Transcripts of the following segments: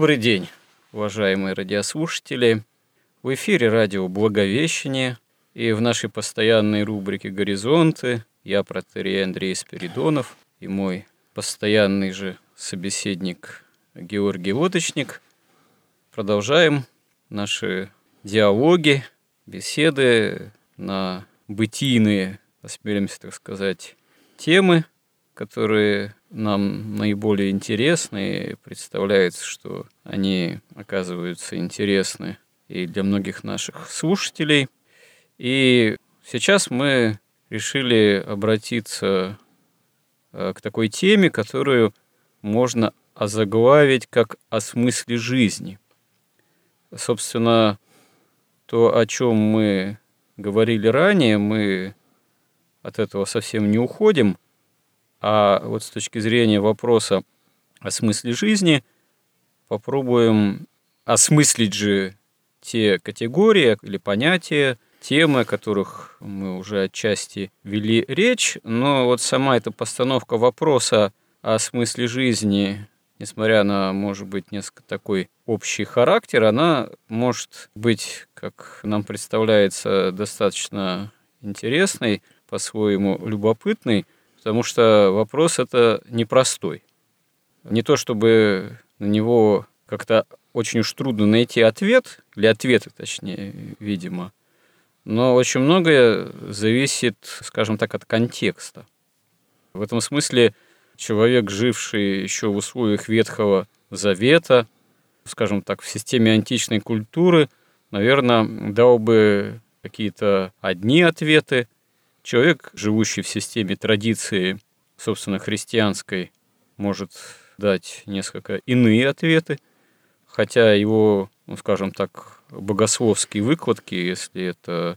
Добрый день, уважаемые радиослушатели. В эфире радио «Благовещение» и в нашей постоянной рубрике «Горизонты» я, протерей Андрей Спиридонов, и мой постоянный же собеседник Георгий Лодочник. Продолжаем наши диалоги, беседы на бытийные, осмелимся так сказать, темы, которые нам наиболее интересны, представляется, что они оказываются интересны и для многих наших слушателей. И сейчас мы решили обратиться э, к такой теме, которую можно озаглавить как «о смысле жизни». Собственно, то, о чем мы говорили ранее, мы от этого совсем не уходим – а вот с точки зрения вопроса о смысле жизни, попробуем осмыслить же те категории или понятия, темы, о которых мы уже отчасти вели речь, но вот сама эта постановка вопроса о смысле жизни, несмотря на, может быть, несколько такой общий характер, она может быть, как нам представляется, достаточно интересной, по-своему любопытной, потому что вопрос это непростой. Не то чтобы на него как-то очень уж трудно найти ответ, или ответы точнее, видимо, но очень многое зависит, скажем так, от контекста. В этом смысле человек, живший еще в условиях Ветхого Завета, скажем так, в системе античной культуры, наверное, дал бы какие-то одни ответы, Человек, живущий в системе традиции, собственно, христианской, может дать несколько иные ответы, хотя его, ну, скажем так, богословские выкладки, если это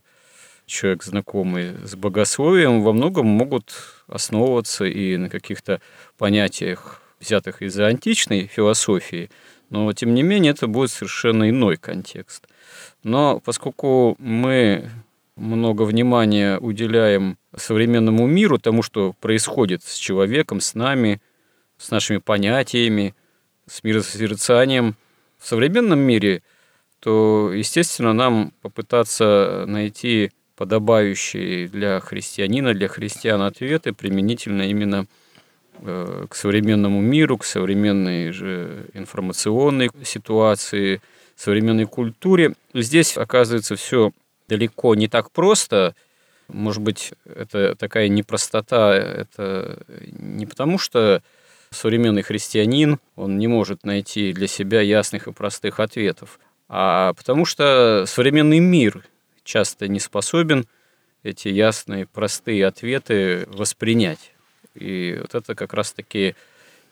человек, знакомый с богословием, во многом могут основываться и на каких-то понятиях, взятых из античной философии, но, тем не менее, это будет совершенно иной контекст. Но поскольку мы много внимания уделяем современному миру, тому, что происходит с человеком, с нами, с нашими понятиями, с миросозерцанием в современном мире, то, естественно, нам попытаться найти подобающие для христианина, для христиан ответы применительно именно э, к современному миру, к современной же информационной ситуации, современной культуре. Здесь оказывается все далеко не так просто. Может быть, это такая непростота, это не потому, что современный христианин, он не может найти для себя ясных и простых ответов, а потому что современный мир часто не способен эти ясные, простые ответы воспринять. И вот это как раз-таки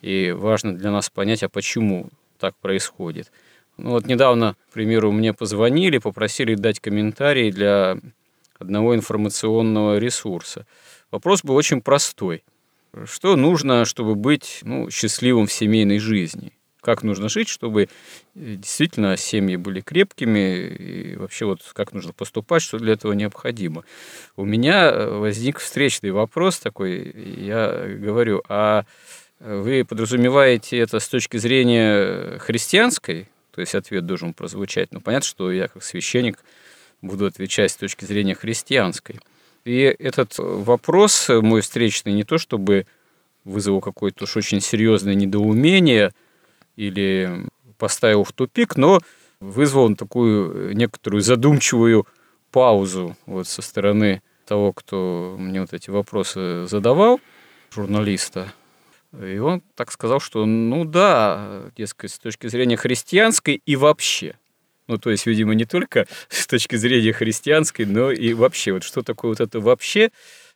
и важно для нас понять, а почему так происходит. Ну, вот недавно, к примеру, мне позвонили, попросили дать комментарий для одного информационного ресурса. Вопрос был очень простой. Что нужно, чтобы быть ну, счастливым в семейной жизни? Как нужно жить, чтобы действительно семьи были крепкими, и вообще вот как нужно поступать, что для этого необходимо. У меня возник встречный вопрос такой, я говорю, а вы подразумеваете это с точки зрения христианской, то есть ответ должен прозвучать. Но понятно, что я как священник буду отвечать с точки зрения христианской. И этот вопрос мой встречный не то чтобы вызвал какое-то уж очень серьезное недоумение или поставил в тупик, но вызвал он такую некоторую задумчивую паузу вот со стороны того, кто мне вот эти вопросы задавал, журналиста. И он так сказал, что ну да, дескать, с точки зрения христианской и вообще. Ну, то есть, видимо, не только с точки зрения христианской, но и вообще. Вот что такое вот это вообще,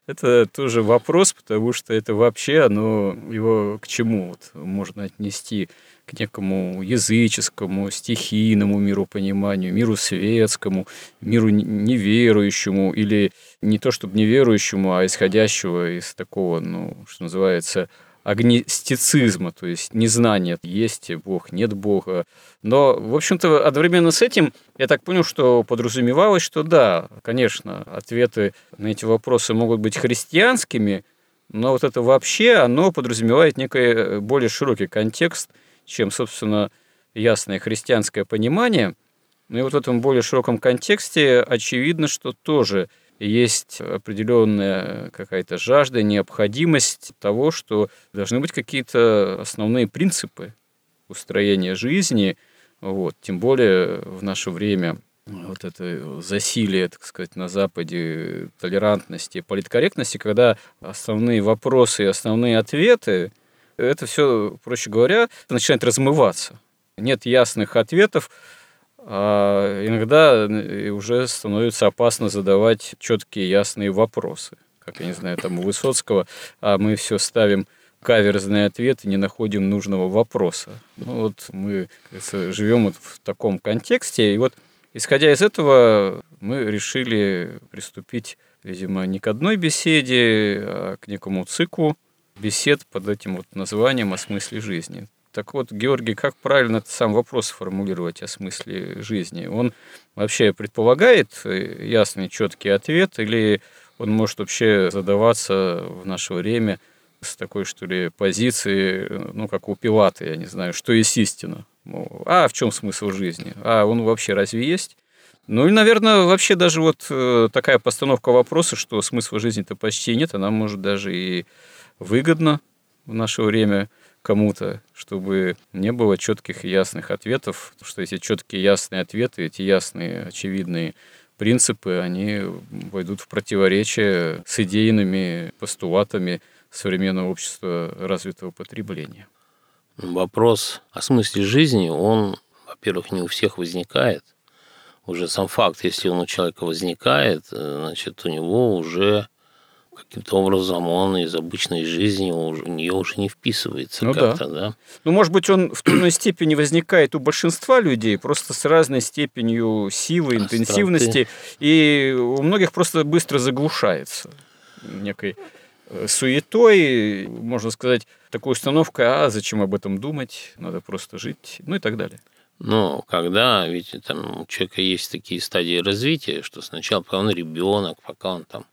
это тоже вопрос, потому что это вообще, оно его к чему вот можно отнести? К некому языческому, стихийному миропониманию, миру светскому, миру неверующему, или не то чтобы неверующему, а исходящего из такого, ну, что называется, агностицизма, то есть незнание, есть Бог, нет Бога. Но, в общем-то, одновременно с этим я так понял, что подразумевалось, что да, конечно, ответы на эти вопросы могут быть христианскими, но вот это вообще, оно подразумевает некий более широкий контекст, чем, собственно, ясное христианское понимание. Ну и вот в этом более широком контексте очевидно, что тоже – есть определенная какая-то жажда, необходимость того, что должны быть какие-то основные принципы устроения жизни, вот, тем более в наше время вот это засилие, так сказать, на Западе толерантности, политкорректности, когда основные вопросы и основные ответы, это все, проще говоря, начинает размываться. Нет ясных ответов, а иногда уже становится опасно задавать четкие, ясные вопросы. Как, я не знаю, там у Высоцкого, а мы все ставим каверзный ответ и не находим нужного вопроса. Ну вот мы живем вот в таком контексте, и вот исходя из этого мы решили приступить, видимо, не к одной беседе, а к некому циклу бесед под этим вот названием о смысле жизни. Так вот, Георгий, как правильно сам вопрос формулировать о смысле жизни? Он вообще предполагает э, ясный, четкий ответ, или он может вообще задаваться в наше время с такой, что ли, позиции, ну, как у Пилата, я не знаю, что есть истина? А в чем смысл жизни? А он вообще разве есть? Ну и, наверное, вообще даже вот э, такая постановка вопроса, что смысла жизни-то почти нет, она может даже и выгодна в наше время – кому-то, чтобы не было четких и ясных ответов, потому что эти четкие ясные ответы, эти ясные очевидные принципы, они войдут в противоречие с идейными постулатами современного общества развитого потребления. Вопрос о смысле жизни, он, во-первых, не у всех возникает. Уже сам факт, если он у человека возникает, э, значит, у него уже каким-то образом он из обычной жизни у нее уже не вписывается ну, как-то, да. да. Ну, может быть, он в той степени возникает у большинства людей, просто с разной степенью силы, интенсивности, и у многих просто быстро заглушается некой э, суетой, можно сказать, такой установкой, а зачем об этом думать, надо просто жить, ну и так далее. Но когда ведь там у человека есть такие стадии развития, что сначала, пока он ребенок, пока он там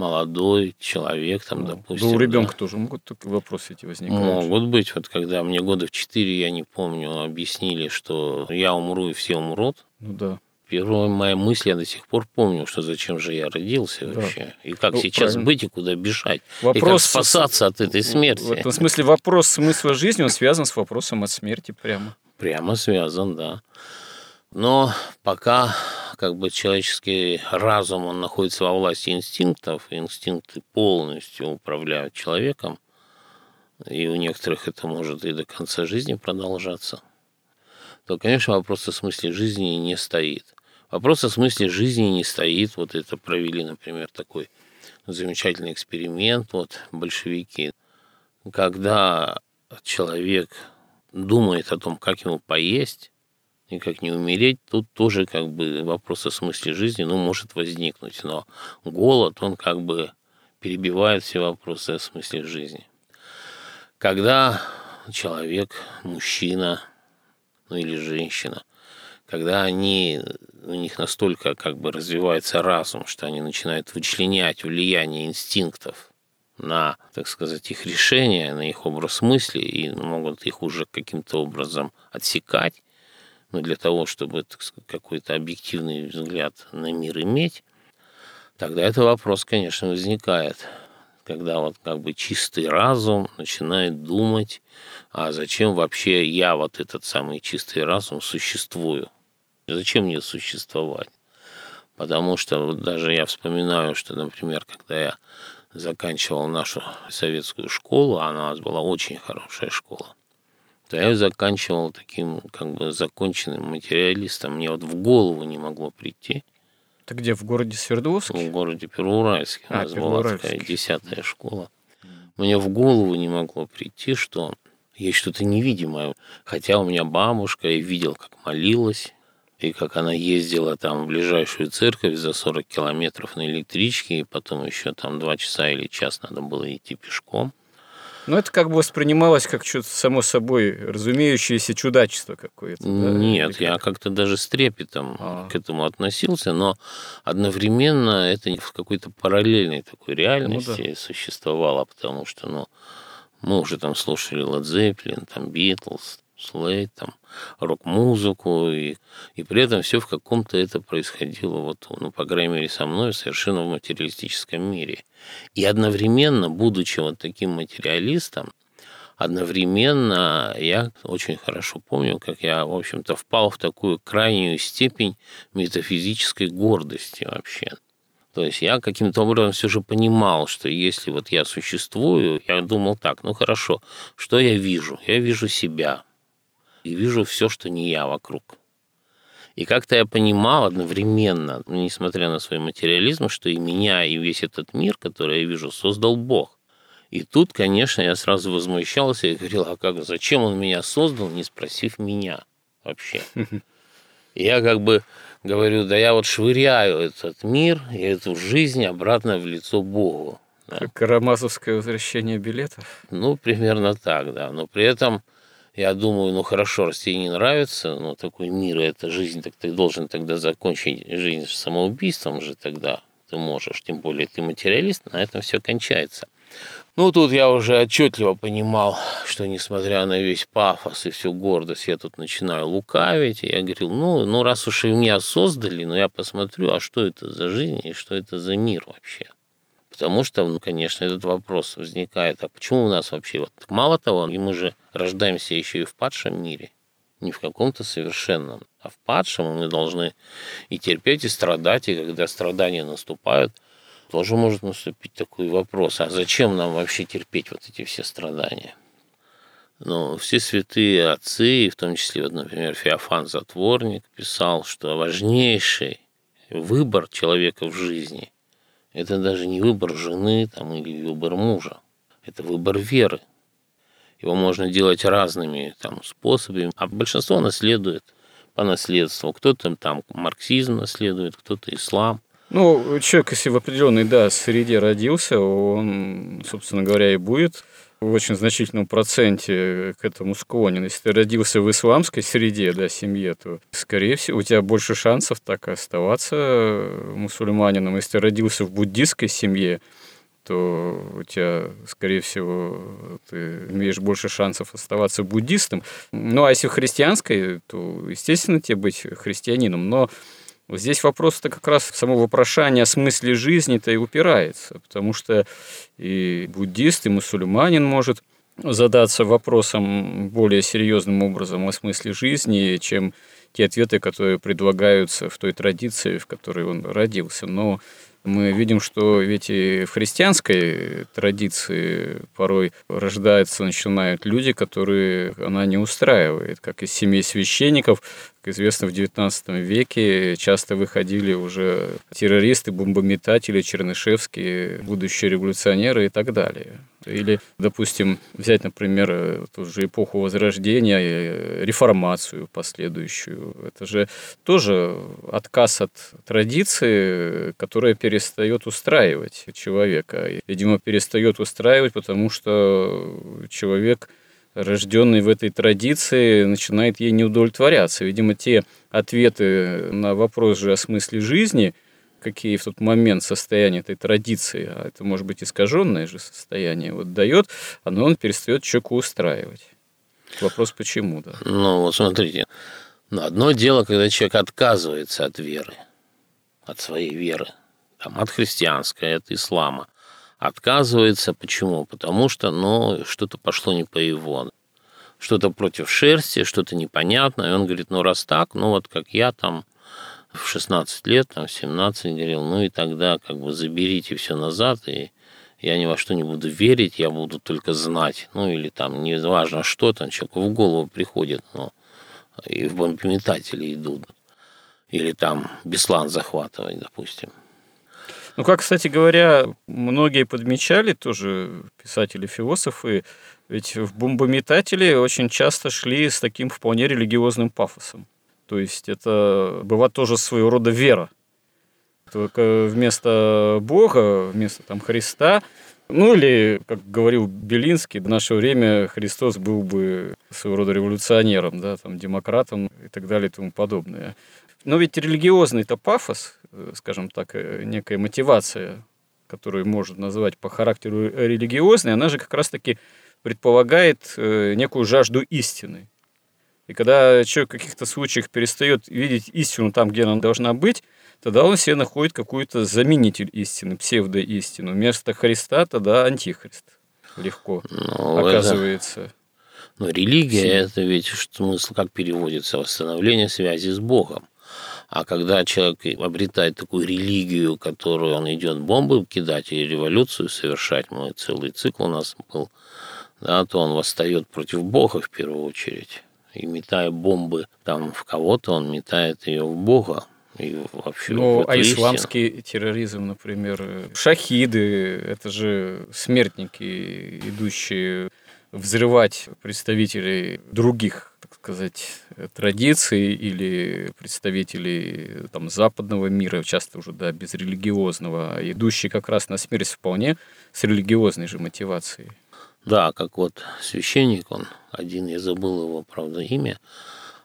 молодой человек, там, ну, допустим. Да у ребенка да. тоже могут такие вопросы эти возникать. Могут быть. Вот когда мне года в четыре, я не помню, объяснили, что я умру и все умрут. Ну да. Первая моя мысль, я до сих пор помню, что зачем же я родился да. вообще. И как ну, сейчас правильно. быть и куда бежать. Вопрос... И как спасаться от этой смерти. В этом смысле вопрос смысла жизни, он связан с вопросом от смерти прямо. Прямо связан, да. Но пока как бы человеческий разум, он находится во власти инстинктов, инстинкты полностью управляют человеком, и у некоторых это может и до конца жизни продолжаться, то, конечно, вопрос о смысле жизни не стоит. Вопрос о смысле жизни не стоит. Вот это провели, например, такой замечательный эксперимент, вот большевики, когда человек думает о том, как ему поесть, никак не умереть, тут тоже как бы вопрос о смысле жизни, ну, может возникнуть. Но голод, он как бы перебивает все вопросы о смысле жизни. Когда человек, мужчина, ну или женщина, когда они, у них настолько как бы развивается разум, что они начинают вычленять влияние инстинктов на, так сказать, их решения, на их образ мысли и могут их уже каким-то образом отсекать, но для того, чтобы какой-то объективный взгляд на мир иметь, тогда этот вопрос, конечно, возникает. Когда вот как бы чистый разум начинает думать, а зачем вообще я, вот этот самый чистый разум, существую? Зачем мне существовать? Потому что вот даже я вспоминаю, что, например, когда я заканчивал нашу советскую школу, а у нас была очень хорошая школа, то я заканчивал таким как бы законченным материалистом. Мне вот в голову не могло прийти. Это где, в городе Свердловске? В городе Первоуральске. А, у нас была такая десятая школа. Мне в голову не могло прийти, что есть что-то невидимое. Хотя у меня бабушка, я видел, как молилась, и как она ездила там в ближайшую церковь за 40 километров на электричке, и потом еще там два часа или час надо было идти пешком. Ну, это как бы воспринималось как что-то само собой разумеющееся чудачество какое-то. Да? Нет, как? я как-то даже с трепетом а. к этому относился, но одновременно это в какой-то параллельной такой реальности ну, да. существовало, потому что, ну, мы уже там слушали Led Zeppelin, там Beatles, Слейд, там, рок-музыку, и, и при этом все в каком-то это происходило, вот, ну, по крайней мере, со мной, совершенно в материалистическом мире. И одновременно, будучи вот таким материалистом, одновременно я очень хорошо помню, как я, в общем-то, впал в такую крайнюю степень метафизической гордости вообще. То есть я каким-то образом все же понимал, что если вот я существую, я думал так, ну хорошо, что я вижу? Я вижу себя, и вижу все, что не я вокруг. И как-то я понимал одновременно, несмотря на свой материализм, что и меня, и весь этот мир, который я вижу, создал Бог. И тут, конечно, я сразу возмущался и говорил, а как, зачем он меня создал, не спросив меня вообще. И я как бы говорю, да я вот швыряю этот мир и эту жизнь обратно в лицо Богу. Да. Как карамазовское возвращение билетов? Ну, примерно так, да. Но при этом я думаю, ну хорошо, раз тебе не нравится, но такой мир и эта жизнь, так ты должен тогда закончить жизнь самоубийством же тогда ты можешь, тем более ты материалист, на этом все кончается. Ну, тут я уже отчетливо понимал, что несмотря на весь пафос и всю гордость, я тут начинаю лукавить. И я говорил, ну, ну раз уж и меня создали, ну, я посмотрю, а что это за жизнь и что это за мир вообще. Потому что, ну, конечно, этот вопрос возникает, а почему у нас вообще вот мало того, и мы же рождаемся еще и в падшем мире, не в каком-то совершенном, а в падшем мы должны и терпеть, и страдать, и когда страдания наступают, тоже может наступить такой вопрос, а зачем нам вообще терпеть вот эти все страдания? Но все святые отцы, в том числе, вот, например, Феофан Затворник писал, что важнейший выбор человека в жизни – это даже не выбор жены там, или выбор мужа. Это выбор веры. Его можно делать разными там, способами, а большинство наследует по наследству. Кто-то там марксизм наследует, кто-то ислам. Ну, человек, если в определенной да, среде родился, он, собственно говоря, и будет в очень значительном проценте к этому склонен. Если ты родился в исламской среде, да, семье, то, скорее всего, у тебя больше шансов так оставаться мусульманином. Если ты родился в буддистской семье, то у тебя, скорее всего, ты имеешь больше шансов оставаться буддистом. Ну, а если в христианской, то, естественно, тебе быть христианином. Но Здесь вопрос-то как раз само вопрошание о смысле жизни-то и упирается, потому что и буддист, и мусульманин может задаться вопросом более серьезным образом о смысле жизни, чем те ответы, которые предлагаются в той традиции, в которой он родился. Но мы видим, что ведь и в христианской традиции порой рождаются, начинают люди, которые она не устраивает, как из семей священников, как известно, в XIX веке часто выходили уже террористы, бомбометатели, чернышевские, будущие революционеры и так далее. Или, допустим, взять, например, ту же эпоху Возрождения, э, реформацию последующую. Это же тоже отказ от традиции, которая перестает устраивать человека. видимо, перестает устраивать, потому что человек – рожденный в этой традиции, начинает ей не удовлетворяться. Видимо, те ответы на вопрос же о смысле жизни, какие в тот момент состояние этой традиции, а это может быть искаженное же состояние, вот дает, оно он перестает человеку устраивать. Вопрос почему, да? Ну, вот смотрите, ну, одно дело, когда человек отказывается от веры, от своей веры, там, от христианской, от ислама – отказывается. Почему? Потому что, ну, что-то пошло не по его. Что-то против шерсти, что-то непонятное. И он говорит, ну, раз так, ну, вот как я там в 16 лет, там, в 17 говорил, ну, и тогда как бы заберите все назад и, я ни во что не буду верить, я буду только знать. Ну, или там, не важно что там, человеку в голову приходит, но и в бомбометатели идут. Или там Беслан захватывать, допустим. Ну, как, кстати говоря, многие подмечали, тоже писатели-философы, ведь в бомбометатели очень часто шли с таким вполне религиозным пафосом. То есть это была тоже своего рода вера. Только вместо Бога, вместо там Христа, ну или, как говорил Белинский, в наше время Христос был бы своего рода революционером, да, там, демократом и так далее и тому подобное. Но ведь религиозный-то пафос, э, скажем так, э, некая мотивация, которую можно назвать по характеру религиозной, она же как раз-таки предполагает э, некую жажду истины. И когда человек в каких-то случаях перестает видеть истину там, где она должна быть, тогда он себе находит какую-то заменитель истины, псевдоистину. Вместо Христа тогда антихрист легко ну, оказывается. Это... Но религия – это ведь смысл как переводится? Восстановление связи с Богом. А когда человек обретает такую религию, которую он идет бомбы кидать и революцию совершать, мой целый цикл у нас был, да, то он восстает против Бога в первую очередь. И метая бомбы там в кого-то, он метает ее в Бога. И вообще ну, а исламский истину. терроризм, например, шахиды, это же смертники, идущие взрывать представителей других, так сказать, традиций или представителей там, западного мира, часто уже да, безрелигиозного, идущие как раз на смерть вполне с религиозной же мотивацией. Да, как вот священник, он один, я забыл его, правда, имя,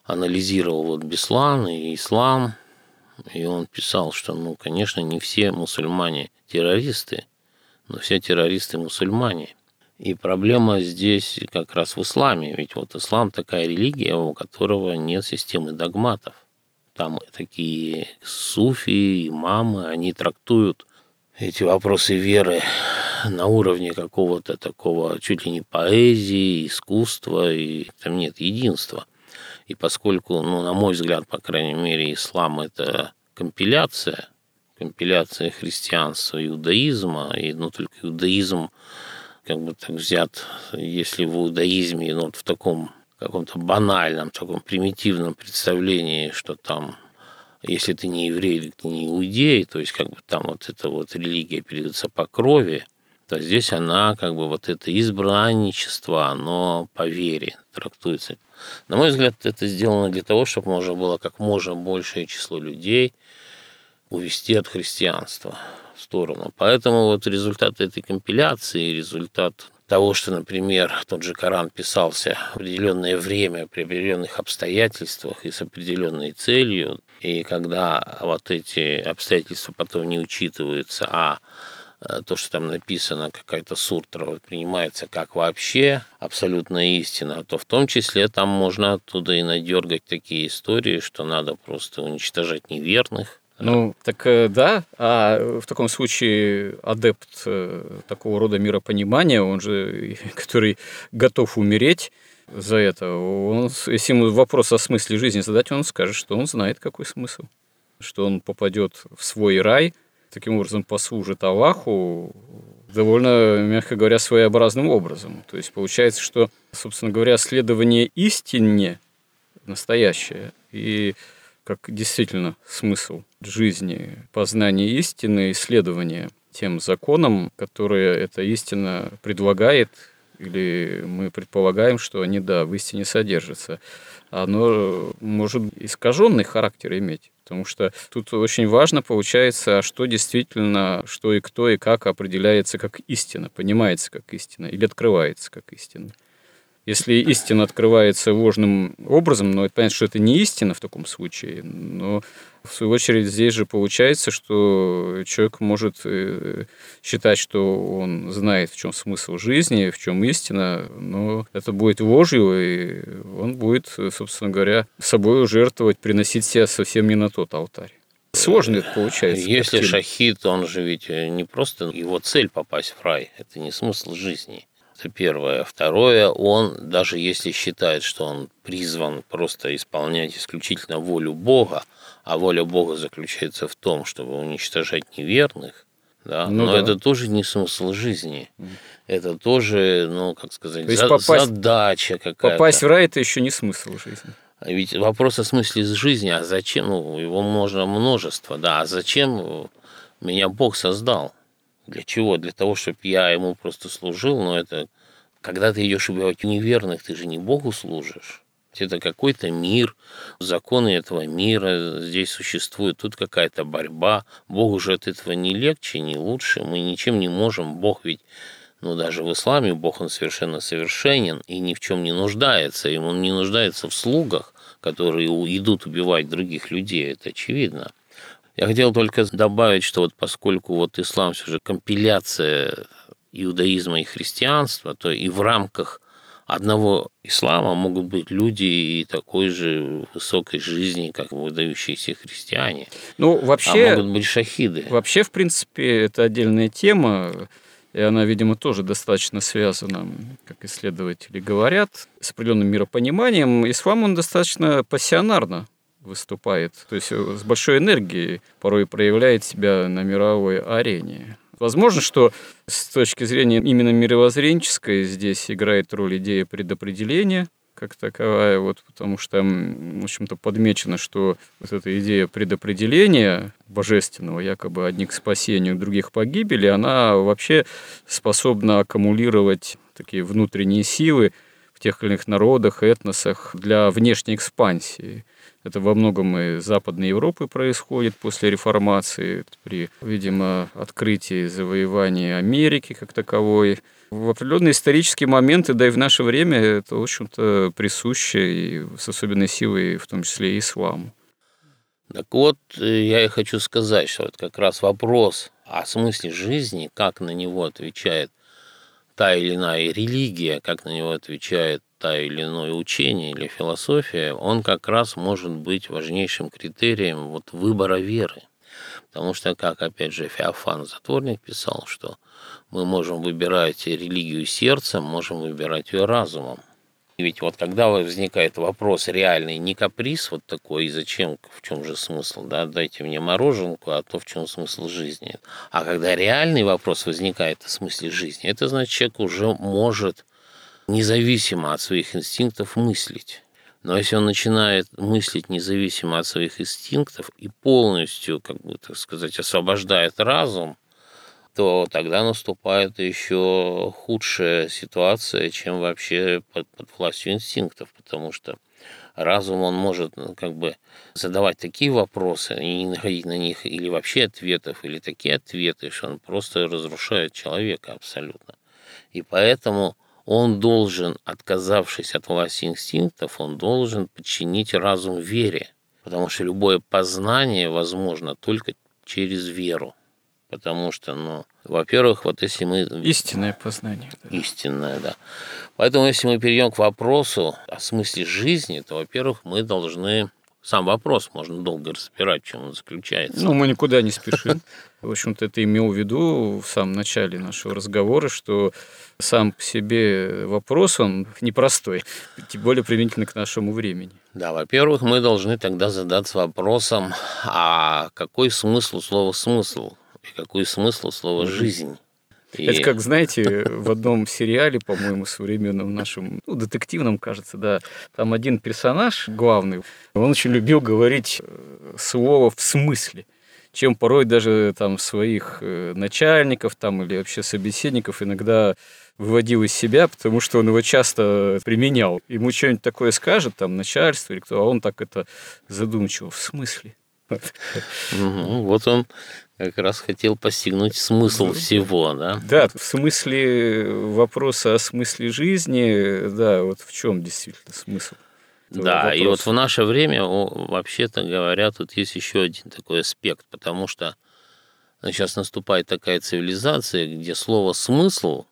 анализировал вот Беслан и ислам, и он писал, что, ну, конечно, не все мусульмане террористы, но все террористы мусульмане. И проблема здесь как раз в исламе, ведь вот ислам такая религия, у которого нет системы догматов. Там такие суфии, имамы, они трактуют эти вопросы веры на уровне какого-то такого чуть ли не поэзии, искусства, и там нет единства. И поскольку, ну, на мой взгляд, по крайней мере, ислам – это компиляция, компиляция христианства, иудаизма, и, ну, только иудаизм как бы так взят, если в иудаизме, ну, вот в таком каком-то банальном, таком примитивном представлении, что там если ты не еврей, ты не иудей, то есть как бы там вот эта вот религия передается по крови, то здесь она как бы вот это избранничество, оно по вере трактуется. На мой взгляд, это сделано для того, чтобы можно было как можно большее число людей увести от христианства в сторону. Поэтому вот результат этой компиляции, результат того, что, например, тот же Коран писался в определенное время, при определенных обстоятельствах и с определенной целью, и когда вот эти обстоятельства потом не учитываются, а то, что там написано, какая-то суртра принимается как вообще абсолютная истина, то в том числе там можно оттуда и надергать такие истории, что надо просто уничтожать неверных, ну, так э, да, а в таком случае адепт э, такого рода миропонимания, он же, который готов умереть за это, он, если ему вопрос о смысле жизни задать, он скажет, что он знает, какой смысл, что он попадет в свой рай, таким образом послужит Аллаху довольно, мягко говоря, своеобразным образом. То есть получается, что, собственно говоря, следование истине настоящее и как действительно смысл жизни, познание истины, исследование тем законам, которые эта истина предлагает, или мы предполагаем, что они, да, в истине содержатся. Оно может искаженный характер иметь. Потому что тут очень важно получается, что действительно, что и кто и как определяется как истина, понимается как истина или открывается как истина. Если истина открывается ложным образом, но это понятно, что это не истина в таком случае, но в свою очередь здесь же получается, что человек может э, считать, что он знает, в чем смысл жизни, в чем истина, но это будет ложью, и он будет, собственно говоря, собой жертвовать, приносить себя совсем не на тот алтарь. Сложно это получается. Если шахид, он же ведь не просто его цель попасть в рай, это не смысл жизни. Это первое. Второе, он, даже если считает, что он призван просто исполнять исключительно волю Бога, а воля Бога заключается в том, чтобы уничтожать неверных, Да? Ну, Но да. это тоже не смысл жизни. Это тоже, ну, как сказать, за, попасть, задача какая-то. Попасть в рай – это еще не смысл жизни. А ведь вопрос о смысле жизни, а зачем, ну, его можно множество, да, а зачем меня Бог создал? Для чего? Для того, чтобы я ему просто служил, но это когда ты идешь убивать неверных, ты же не Богу служишь. Это какой-то мир, законы этого мира здесь существуют, тут какая-то борьба. Богу же от этого не легче, не лучше. Мы ничем не можем. Бог ведь, ну даже в исламе Бог, он совершенно совершенен и ни в чем не нуждается. Он не нуждается в слугах, которые идут убивать других людей, это очевидно. Я хотел только добавить, что вот поскольку вот ислам все же компиляция иудаизма и христианства, то и в рамках одного ислама могут быть люди и такой же высокой жизни, как выдающиеся христиане. Ну, вообще... А могут быть шахиды. Вообще, в принципе, это отдельная тема, и она, видимо, тоже достаточно связана, как исследователи говорят, с определенным миропониманием. Ислам, он достаточно пассионарно выступает, то есть с большой энергией порой проявляет себя на мировой арене. Возможно, что с точки зрения именно мировоззренческой здесь играет роль идея предопределения, как таковая, вот, потому что, в общем-то, подмечено, что вот эта идея предопределения божественного, якобы одних к спасению, других погибели, она вообще способна аккумулировать такие внутренние силы в тех или иных народах, этносах для внешней экспансии. Это во многом и Западной Европы происходит после реформации, при, видимо, открытии завоевания Америки как таковой. В определенные исторические моменты, да и в наше время, это, в общем-то, присуще и с особенной силой, в том числе и исламу. Так вот, я и хочу сказать, что вот как раз вопрос о смысле жизни, как на него отвечает та или иная религия, как на него отвечает та или иное учение или философия, он как раз может быть важнейшим критерием вот выбора веры. Потому что, как опять же Феофан Затворник писал, что мы можем выбирать религию сердцем, можем выбирать ее разумом. И ведь вот когда возникает вопрос реальный, не каприз вот такой, и зачем, в чем же смысл, да, дайте мне мороженку, а то в чем смысл жизни. А когда реальный вопрос возникает о смысле жизни, это значит, человек уже может независимо от своих инстинктов мыслить. Но если он начинает мыслить независимо от своих инстинктов и полностью, как бы так сказать, освобождает разум, то тогда наступает еще худшая ситуация, чем вообще под, под властью инстинктов, потому что разум, он может ну, как бы задавать такие вопросы и не находить на них или вообще ответов, или такие ответы, что он просто разрушает человека абсолютно. И поэтому он должен, отказавшись от власти инстинктов, он должен подчинить разум вере, потому что любое познание возможно только через веру. Потому что, ну, во-первых, вот если мы... Истинное познание. Да. Истинное, да. Поэтому, если мы перейдем к вопросу о смысле жизни, то, во-первых, мы должны сам вопрос можно долго разбирать, в чем он заключается. Ну, мы никуда не спешим. В общем-то, это имел в виду в самом начале нашего разговора, что сам по себе вопрос, он непростой, тем более применительно к нашему времени. Да, во-первых, мы должны тогда задаться вопросом, а какой смысл слова «смысл» и какой смысл слова «жизнь»? И... Это как, знаете, в одном сериале, по-моему, современном нашем, ну, детективном, кажется, да, там один персонаж главный, он очень любил говорить э, слово «в смысле» чем порой даже там своих э, начальников там или вообще собеседников иногда выводил из себя, потому что он его часто применял. Ему что-нибудь такое скажет, там, начальство или кто, а он так это задумчиво. В смысле? Вот он как раз хотел постигнуть смысл всего, да? Да, в смысле вопроса о смысле жизни, да, вот в чем действительно смысл. Да, вопроса. и вот в наше время, вообще-то говоря, тут есть еще один такой аспект, потому что сейчас наступает такая цивилизация, где слово «смысл»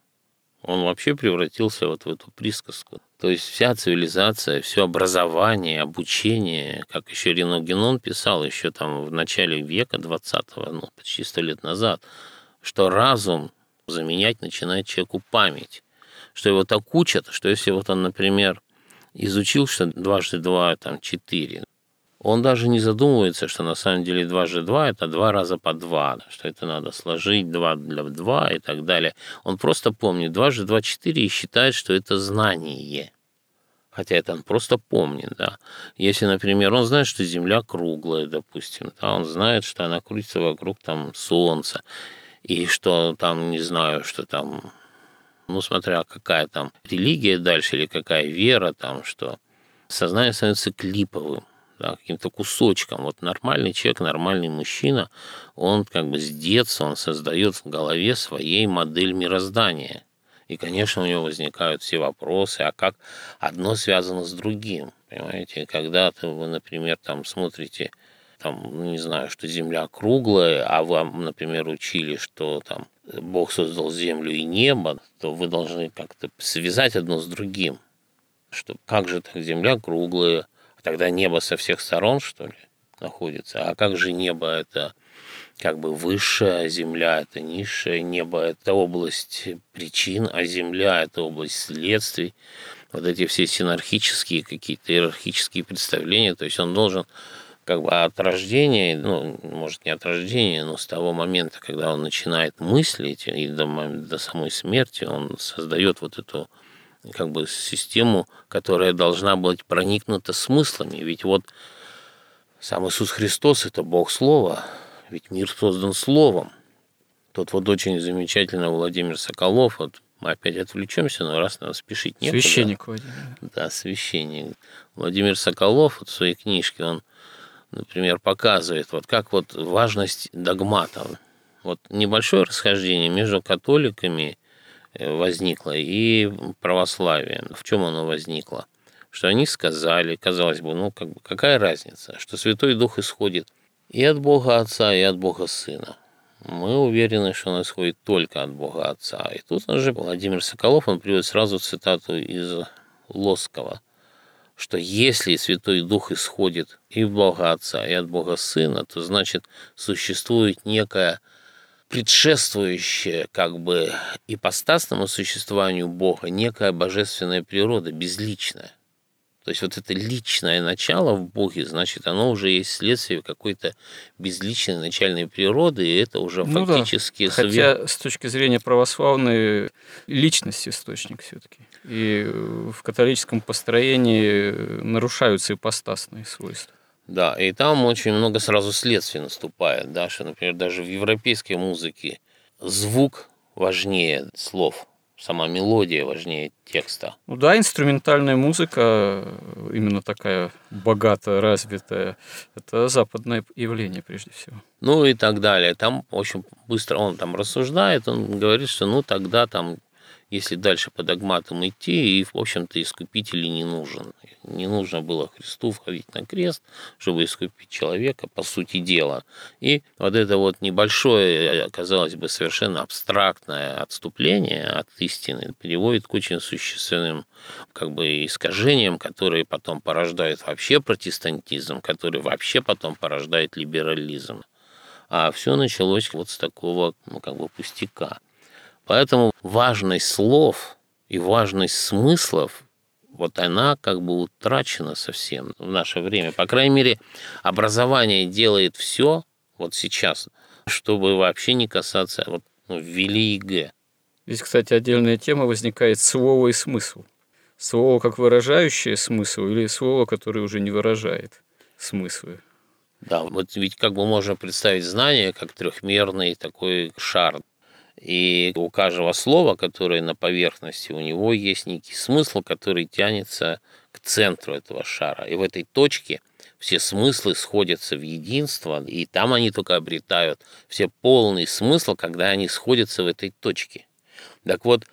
он вообще превратился вот в эту присказку. То есть вся цивилизация, все образование, обучение, как еще Рено Генон писал еще там в начале века 20-го, ну, почти сто лет назад, что разум заменять начинает человеку память. Что его так учат, что если вот он, например, изучил, что дважды два, там, четыре, он даже не задумывается, что на самом деле 2 же 2 – это два раза по 2, что это надо сложить 2 для 2 и так далее. Он просто помнит 2 же 2 – 4 и считает, что это знание. Хотя это он просто помнит, да. Если, например, он знает, что Земля круглая, допустим, да, он знает, что она крутится вокруг там Солнца, и что там, не знаю, что там, ну, смотря какая там религия дальше или какая вера там, что сознание становится клиповым, да, каким-то кусочком. Вот нормальный человек, нормальный мужчина, он как бы с детства, он создает в голове своей модель мироздания. И, конечно, у него возникают все вопросы, а как одно связано с другим. Понимаете, когда вы, например, там смотрите, там, ну, не знаю, что Земля круглая, а вам, например, учили, что там Бог создал Землю и небо, то вы должны как-то связать одно с другим. Что как же так Земля круглая, Тогда небо со всех сторон, что ли, находится. А как же небо – это как бы высшая, земля – это низшая, небо – это область причин, а земля – это область следствий. Вот эти все синархические какие-то иерархические представления, то есть он должен как бы от рождения, ну, может, не от рождения, но с того момента, когда он начинает мыслить, и до, до самой смерти он создает вот эту как бы систему, которая должна быть проникнута смыслами. Ведь вот сам Иисус Христос – это Бог Слова, ведь мир создан Словом. Тот вот очень замечательно Владимир Соколов, вот мы опять отвлечемся, но раз надо спешить некуда. Священник Владимир. Да, священник. Владимир Соколов вот в своей книжке, он, например, показывает, вот как вот важность догматов. Вот небольшое расхождение между католиками Э, возникло и православие. В чем оно возникло? Что они сказали, казалось бы, ну как бы, какая разница, что Святой Дух исходит и от Бога Отца, и от Бога Сына. Мы уверены, что он исходит только от Бога Отца. И тут же Владимир Соколов, он приводит сразу цитату из Лоскова, что если Святой Дух исходит и от Бога Отца, и от Бога Сына, то значит существует некая предшествующее как бы ипостасному существованию Бога некая божественная природа, безличная. То есть вот это личное начало в Боге, значит, оно уже есть следствие какой-то безличной начальной природы, и это уже ну фактически... Да. Хотя с точки зрения православной личность источник все-таки. И в католическом построении нарушаются ипостасные свойства. Да, и там очень много сразу следствий наступает, да, что, например, даже в европейской музыке звук важнее слов, сама мелодия важнее текста. Ну да, инструментальная музыка, именно такая богато развитая, это западное явление прежде всего. Ну и так далее. Там очень быстро он там рассуждает, он говорит, что ну тогда там если дальше по догматам идти, и, в общем-то, искупитель не нужен. Не нужно было Христу входить на крест, чтобы искупить человека, по сути дела. И вот это вот небольшое, казалось бы, совершенно абстрактное отступление от истины приводит к очень существенным как бы искажениям, которые потом порождают вообще протестантизм, который вообще потом порождает либерализм. А все началось вот с такого, ну, как бы пустяка. Поэтому важность слов и важность смыслов вот она как бы утрачена совсем в наше время. По крайней мере, образование делает все вот сейчас, чтобы вообще не касаться вот ну, ввели ЕГЭ. Здесь, кстати, отдельная тема возникает слово и смысл. Слово как выражающее смысл или слово, которое уже не выражает смыслы. Да, вот ведь как бы можно представить знание как трехмерный такой шар. И у каждого слова, которое на поверхности, у него есть некий смысл, который тянется к центру этого шара. И в этой точке все смыслы сходятся в единство, и там они только обретают все полный смысл, когда они сходятся в этой точке. Так вот,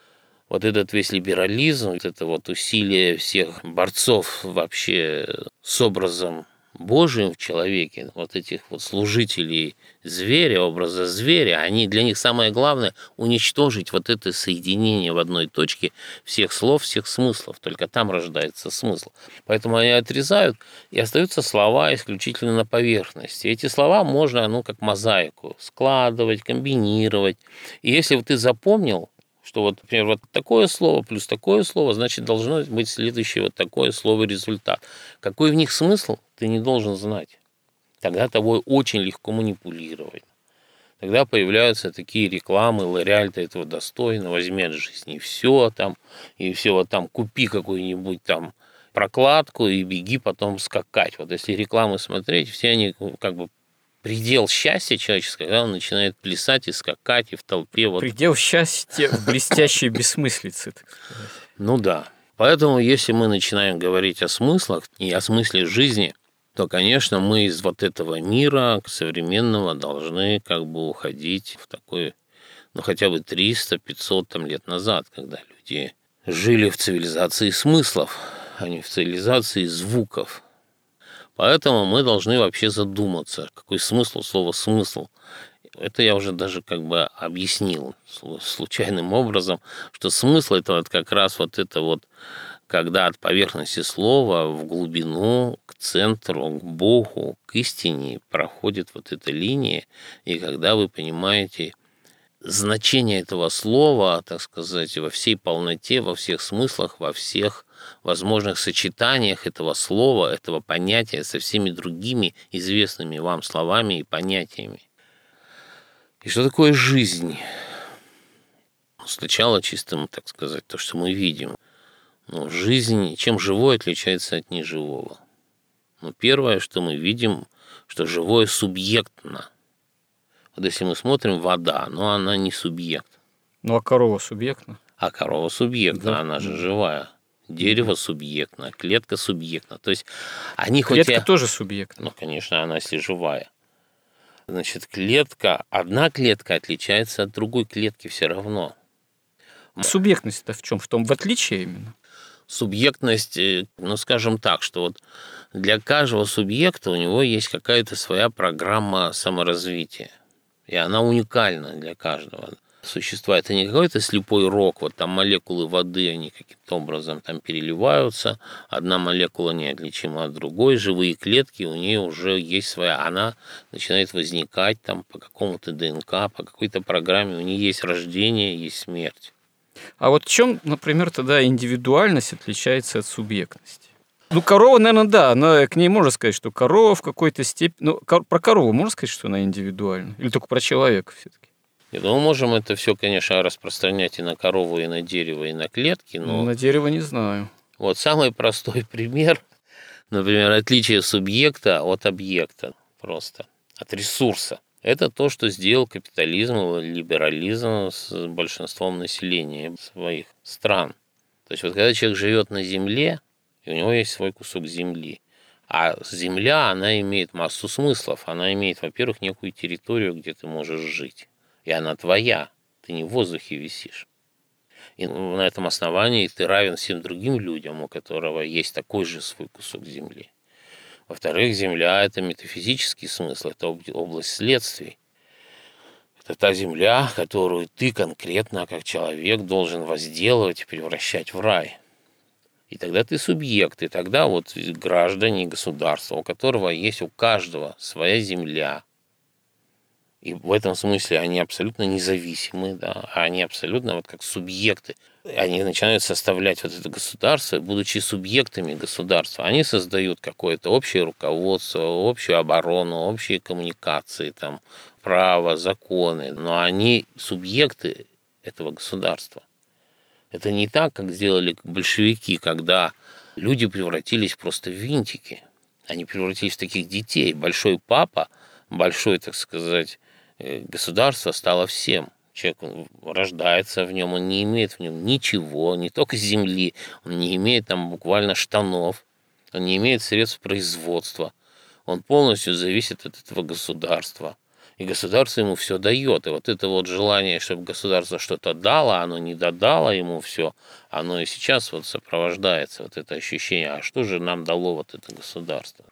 вот этот весь либерализм, вот это вот усилие всех борцов вообще с образом Божиим в человеке, вот этих вот служителей зверя, образа зверя, они для них самое главное уничтожить вот это соединение в одной точке всех слов, всех смыслов. Только там рождается смысл. Поэтому они отрезают, и остаются слова исключительно на поверхности. Эти слова можно, ну, как мозаику, складывать, комбинировать. И если ты запомнил Что вот, например, вот такое слово плюс такое слово, значит, должно быть следующее вот такое слово результат. Какой в них смысл, ты не должен знать. Тогда тобой очень легко манипулировать. Тогда появляются такие рекламы, Лореаль, ты этого достойно, возьми от жизни все там, и все вот там, купи какую-нибудь там прокладку и беги потом скакать. Вот если рекламы смотреть, все они как бы предел счастья человеческого, когда он начинает плясать и скакать, и в толпе. Вот. Предел счастья в блестящей бессмыслице, так сказать. Ну да. Поэтому, если мы начинаем говорить о смыслах и о смысле жизни, то, конечно, мы из вот этого мира современного должны как бы уходить в такой, ну, хотя бы 300-500 там, лет назад, когда люди жили в цивилизации смыслов, а не в цивилизации звуков. Поэтому мы должны вообще задуматься, какой смысл слова «смысл». Это я уже даже как бы объяснил случайным образом, что смысл это вот как раз вот это вот, когда от поверхности слова в глубину, к центру, к Богу, к истине проходит вот эта линия, и когда вы понимаете значение этого слова, так сказать, во всей полноте, во всех смыслах, во всех возможных сочетаниях этого слова, этого понятия со всеми другими известными вам словами и понятиями. И что такое жизнь? Сначала чисто, так сказать, то, что мы видим. Но жизнь, чем живое отличается от неживого? Ну, первое, что мы видим, что живое субъектно. Вот если мы смотрим вода, но она не субъект. Ну, а корова субъектна? А корова субъектна, да. она же живая. Дерево субъектно, клетка субъектна. То есть они клетка хоть... тоже субъектна. Ну, конечно, она если живая. Значит, клетка, одна клетка отличается от другой клетки все равно. Субъектность-то в чем? В том, в отличие именно? Субъектность, э, ну, скажем так, что вот для каждого субъекта у него есть какая-то своя программа саморазвития. И она уникальна для каждого существа. Это не какой-то слепой рок, вот там молекулы воды, они каким-то образом там переливаются, одна молекула неотличима от другой, живые клетки, у нее уже есть своя, она начинает возникать там по какому-то ДНК, по какой-то программе, у нее есть рождение, есть смерть. А вот в чем, например, тогда индивидуальность отличается от субъектности? Ну, корова, наверное, да, но к ней можно сказать, что корова в какой-то степени... Ну, про корову можно сказать, что она индивидуальна? Или только про человека все-таки? Нет, ну, мы можем это все, конечно, распространять и на корову, и на дерево, и на клетки, но... На дерево не знаю. Вот самый простой пример, например, отличие субъекта от объекта просто, от ресурса. Это то, что сделал капитализм либерализм с большинством населения своих стран. То есть вот когда человек живет на земле, и у него есть свой кусок земли, а земля, она имеет массу смыслов. Она имеет, во-первых, некую территорию, где ты можешь жить и она твоя. Ты не в воздухе висишь. И на этом основании ты равен всем другим людям, у которого есть такой же свой кусок земли. Во-вторых, земля – это метафизический смысл, это область следствий. Это та земля, которую ты конкретно, как человек, должен возделывать и превращать в рай. И тогда ты субъект, и тогда вот граждане государства, у которого есть у каждого своя земля, и в этом смысле они абсолютно независимы, да, они абсолютно вот как субъекты. Они начинают составлять вот это государство, будучи субъектами государства. Они создают какое-то общее руководство, общую оборону, общие коммуникации, там, право, законы. Но они субъекты этого государства. Это не так, как сделали большевики, когда люди превратились просто в винтики. Они превратились в таких детей. Большой папа, большой, так сказать, государство стало всем. Человек рождается в нем, он не имеет в нем ничего, не только земли, он не имеет там буквально штанов, он не имеет средств производства. Он полностью зависит от этого государства. И государство ему все дает. И вот это вот желание, чтобы государство что-то дало, оно не додало ему все, оно и сейчас вот сопровождается, вот это ощущение, а что же нам дало вот это государство?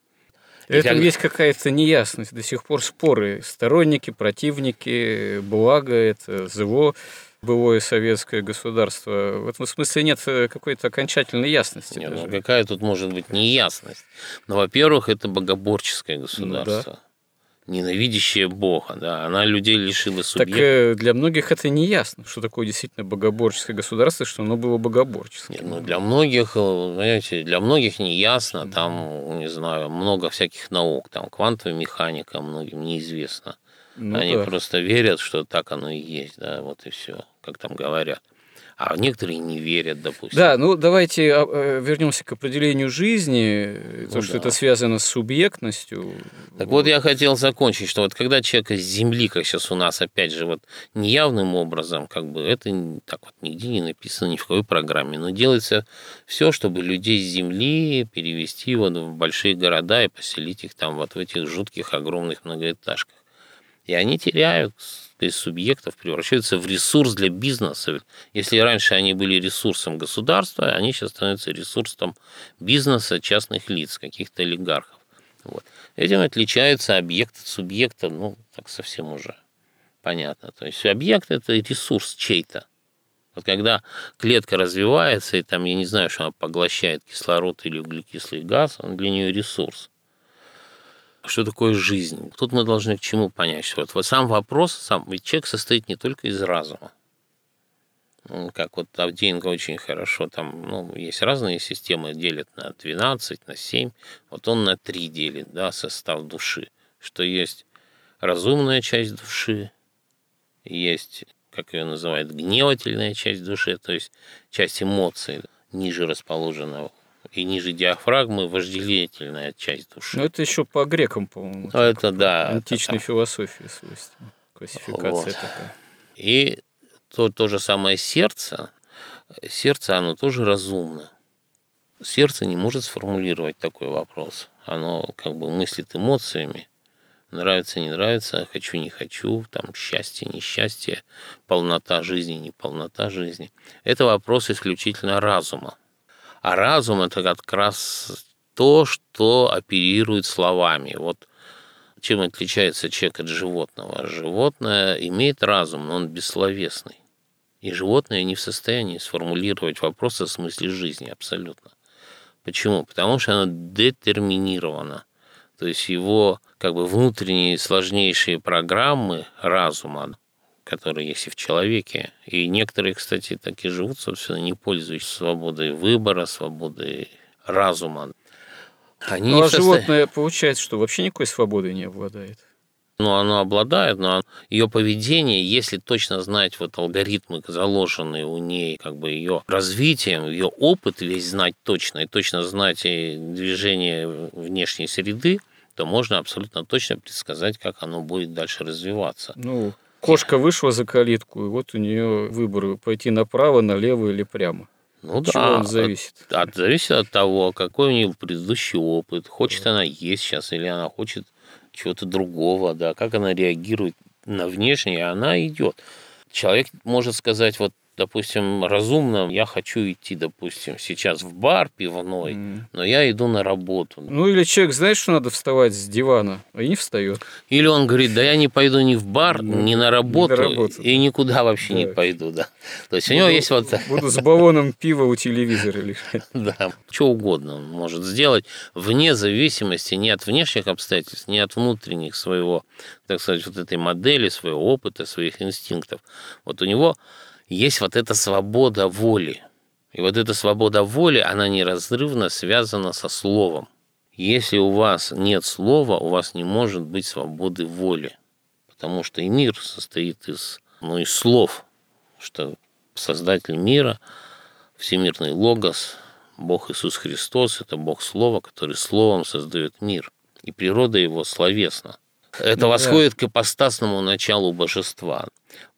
Это так... есть какая-то неясность, до сих пор споры. Сторонники, противники, благо это ЗВО, былое советское государство. В этом смысле нет какой-то окончательной ясности. Нет, ну какая тут может быть неясность? Ну, во-первых, это богоборческое государство. Ну, да. Ненавидящая Бога, да, она людей лишила субъекта. Так э, для многих это не ясно, что такое действительно богоборческое государство, что оно было богоборческим. Нет, ну, для многих, э, знаете, для многих не ясно, там, не знаю, много всяких наук, там, квантовая механика многим неизвестна. Ну, Они да. просто верят, что так оно и есть, да, вот и все, как там говорят а некоторые не верят, допустим. Да, ну давайте а, э, вернемся к определению жизни, ну, то, что да. это связано с субъектностью. Так вот. вот я хотел закончить, что вот когда человек из земли, как сейчас у нас, опять же, вот неявным образом, как бы это так вот нигде не написано ни в какой программе, но делается все, чтобы людей с земли перевести вот в большие города и поселить их там вот в этих жутких огромных многоэтажках. И они теряют из субъектов превращаются в ресурс для бизнеса. Если раньше они были ресурсом государства, они сейчас становятся ресурсом бизнеса частных лиц, каких-то олигархов. Вот. Этим отличается объект от субъекта, ну, так совсем уже понятно. То есть объект – это ресурс чей-то. Вот когда клетка развивается, и там, я не знаю, что она поглощает кислород или углекислый газ, он для нее ресурс что такое жизнь. Тут мы должны к чему понять, что вот, сам вопрос, сам, ведь человек состоит не только из разума. Ну, как вот Авдеенко очень хорошо, там, ну, есть разные системы, делят на 12, на 7, вот он на 3 делит, да, состав души, что есть разумная часть души, есть, как ее называют, гневательная часть души, то есть часть эмоций, ниже расположенного и ниже диафрагмы вожделительная часть души. Ну, это еще по грекам, по-моему. А это, да. Античной это... философии свойственно. Классификация вот. такая. И то, то же самое сердце. Сердце, оно тоже разумно. Сердце не может сформулировать такой вопрос. Оно как бы мыслит эмоциями. Нравится, не нравится, хочу, не хочу, там счастье, несчастье, полнота жизни, неполнота жизни. Это вопрос исключительно разума. А разум это как раз то, что оперирует словами. Вот чем отличается человек от животного? Животное имеет разум, но он бессловесный. И животное не в состоянии сформулировать вопрос о смысле жизни абсолютно. Почему? Потому что оно детерминировано. То есть его как бы внутренние сложнейшие программы разума, которые есть и в человеке. И некоторые, кстати, так и живут, собственно, не пользуясь свободой выбора, свободой разума. Они ну, а состо... животное получается, что вообще никакой свободы не обладает. Ну, оно обладает, но ее поведение, если точно знать вот алгоритмы, заложенные у ней, как бы ее развитием, ее опыт весь знать точно, и точно знать и движение внешней среды, то можно абсолютно точно предсказать, как оно будет дальше развиваться. Ну, Кошка вышла за калитку, и вот у нее выбор пойти направо, налево или прямо. Ну от да, чего он зависит? От, от, зависит от того, какой у нее предыдущий опыт, хочет да. она есть сейчас или она хочет чего-то другого, да, как она реагирует на внешнее, она идет. Человек может сказать, вот допустим, разумно, я хочу идти, допустим, сейчас в бар пивной, mm. но я иду на работу. Ну или человек знает, что надо вставать с дивана, а и не встает. Или он говорит, да я не пойду ни в бар, ну, ни на работу, на работу. и никуда вообще да. не пойду, да. То есть буду, у него есть вот... Буду с баллоном пива у телевизора лежать. Да, что угодно он может сделать, вне зависимости ни от внешних обстоятельств, ни от внутренних своего, так сказать, вот этой модели, своего опыта, своих инстинктов. Вот у него есть вот эта свобода воли. И вот эта свобода воли, она неразрывно связана со словом. Если у вас нет слова, у вас не может быть свободы воли. Потому что и мир состоит из, ну, из слов, что Создатель мира, Всемирный Логос, Бог Иисус Христос – это Бог Слова, который Словом создает мир. И природа его словесна. Это ну, восходит да. к ипостасному началу божества.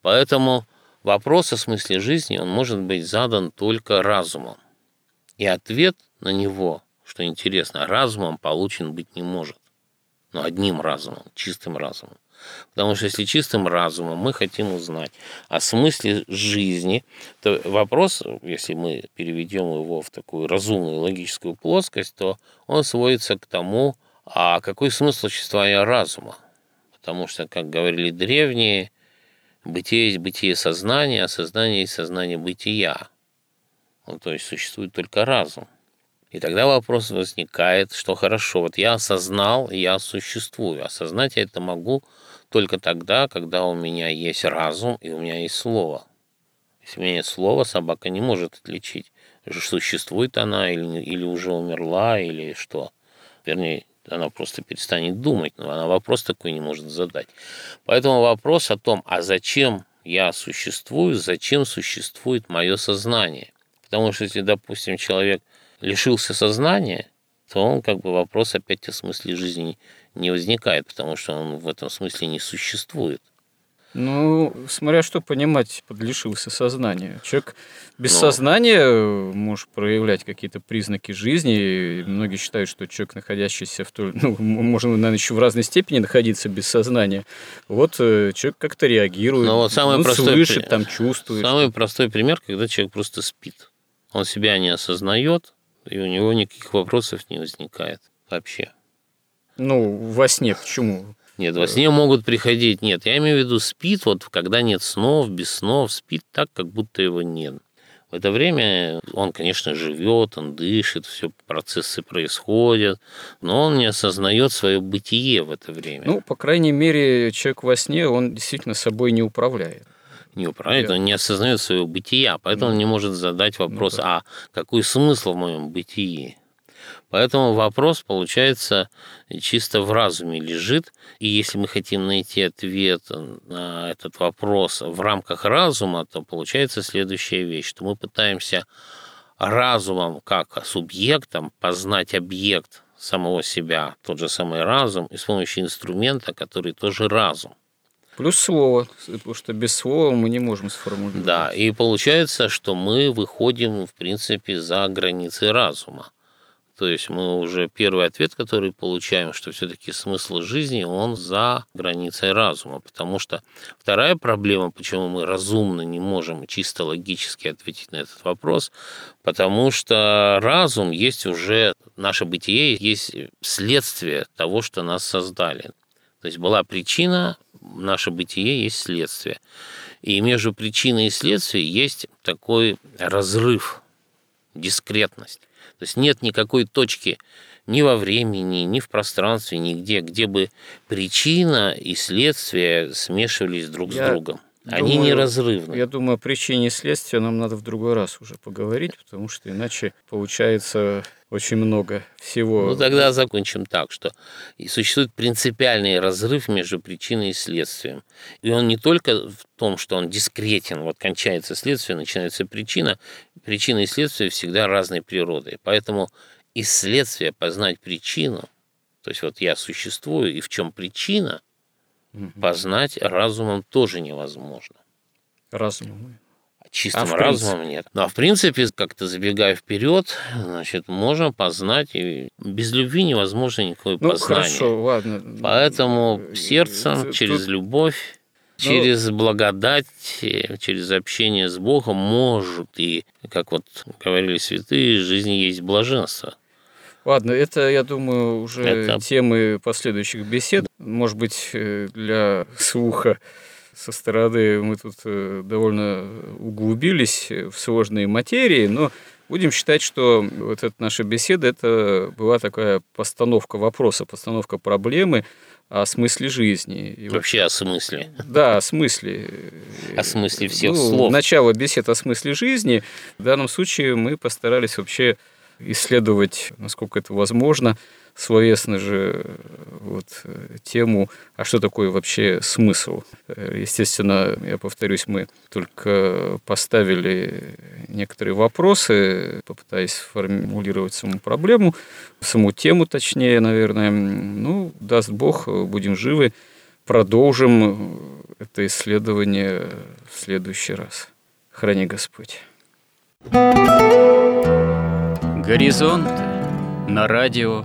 Поэтому Вопрос о смысле жизни, он может быть задан только разумом. И ответ на него, что интересно, разумом получен быть не может. Но одним разумом, чистым разумом. Потому что если чистым разумом мы хотим узнать о смысле жизни, то вопрос, если мы переведем его в такую разумную логическую плоскость, то он сводится к тому, а какой смысл существования разума? Потому что, как говорили древние, Бытие есть бытие сознания, а сознание есть сознание бытия. Ну, то есть существует только разум. И тогда вопрос возникает, что хорошо, вот я осознал, я существую. Осознать я это могу только тогда, когда у меня есть разум и у меня есть слово. Если у меня есть слово, собака не может отличить, существует она или, или уже умерла, или что. Вернее, она просто перестанет думать, но она вопрос такой не может задать. Поэтому вопрос о том, а зачем я существую, зачем существует мое сознание. Потому что если, допустим, человек лишился сознания, то он как бы вопрос опять о смысле жизни не возникает, потому что он в этом смысле не существует. Ну, смотря что понимать под лишился сознания. Человек без Но... сознания может проявлять какие-то признаки жизни. И многие считают, что человек, находящийся в той... Ну, можно, наверное, еще в разной степени находиться без сознания. Вот э, человек как-то реагирует, Но вот самый он простой слышит, там чувствует. Самый простой пример, когда человек просто спит. Он себя не осознает, и у него никаких вопросов не возникает вообще. Ну, во сне почему? Нет, во сне могут приходить. Нет, я имею в виду спит, вот когда нет снов, без снов, спит так, как будто его нет. В это время он, конечно, живет, он дышит, все процессы происходят, но он не осознает свое бытие в это время. Ну, по крайней мере, человек во сне, он действительно собой не управляет не управляет, он не осознает своего бытия, поэтому он не может задать вопрос, ну, да. а какой смысл в моем бытии? Поэтому вопрос, получается, чисто в разуме лежит. И если мы хотим найти ответ на этот вопрос в рамках разума, то получается следующая вещь, что мы пытаемся разумом, как субъектом, познать объект самого себя, тот же самый разум, и с помощью инструмента, который тоже разум. Плюс слово, потому что без слова мы не можем сформулировать. Да, и получается, что мы выходим, в принципе, за границы разума. То есть мы уже первый ответ, который получаем, что все-таки смысл жизни, он за границей разума. Потому что вторая проблема, почему мы разумно не можем чисто логически ответить на этот вопрос, потому что разум есть уже, наше бытие есть следствие того, что нас создали. То есть была причина, наше бытие есть следствие. И между причиной и следствием есть такой разрыв, дискретность. То есть нет никакой точки ни во времени, ни в пространстве, нигде, где бы причина и следствие смешивались друг Я с другом. Они думаю, неразрывны. Я думаю, о причине и следствии нам надо в другой раз уже поговорить, потому что иначе получается очень много всего. Ну, тогда закончим так, что существует принципиальный разрыв между причиной и следствием. И он не только в том, что он дискретен, вот кончается следствие, начинается причина. Причина и следствие всегда разной природы. Поэтому из следствия познать причину, то есть вот я существую, и в чем причина – познать разумом тоже невозможно. Разумом. Чистым а разумом нет. Ну, а в принципе, как-то забегая вперед, значит, можно познать, и без любви невозможно никакое ну, познание. Хорошо, ладно. Поэтому э, сердцем, Тут... через любовь, ну, через благодать, э, через общение с Богом может и, как вот говорили святые, жизнь есть блаженство. Ладно, это, я думаю, уже это... темы последующих бесед. Может быть, э, для слуха со стороны мы тут э, довольно углубились в сложные материи, но будем считать, что вот эта наша беседа, это была такая постановка вопроса, постановка проблемы о смысле жизни. И Вообще вот, о смысле. Да, о смысле. О смысле всех ну, слов. Начало бесед о смысле жизни. В данном случае мы постарались вообще исследовать, насколько это возможно, словесно же вот, тему, а что такое вообще смысл. Естественно, я повторюсь, мы только поставили некоторые вопросы, попытаясь сформулировать саму проблему, саму тему точнее, наверное. Ну, даст Бог, будем живы, продолжим это исследование в следующий раз. Храни Господь. Горизонт на радио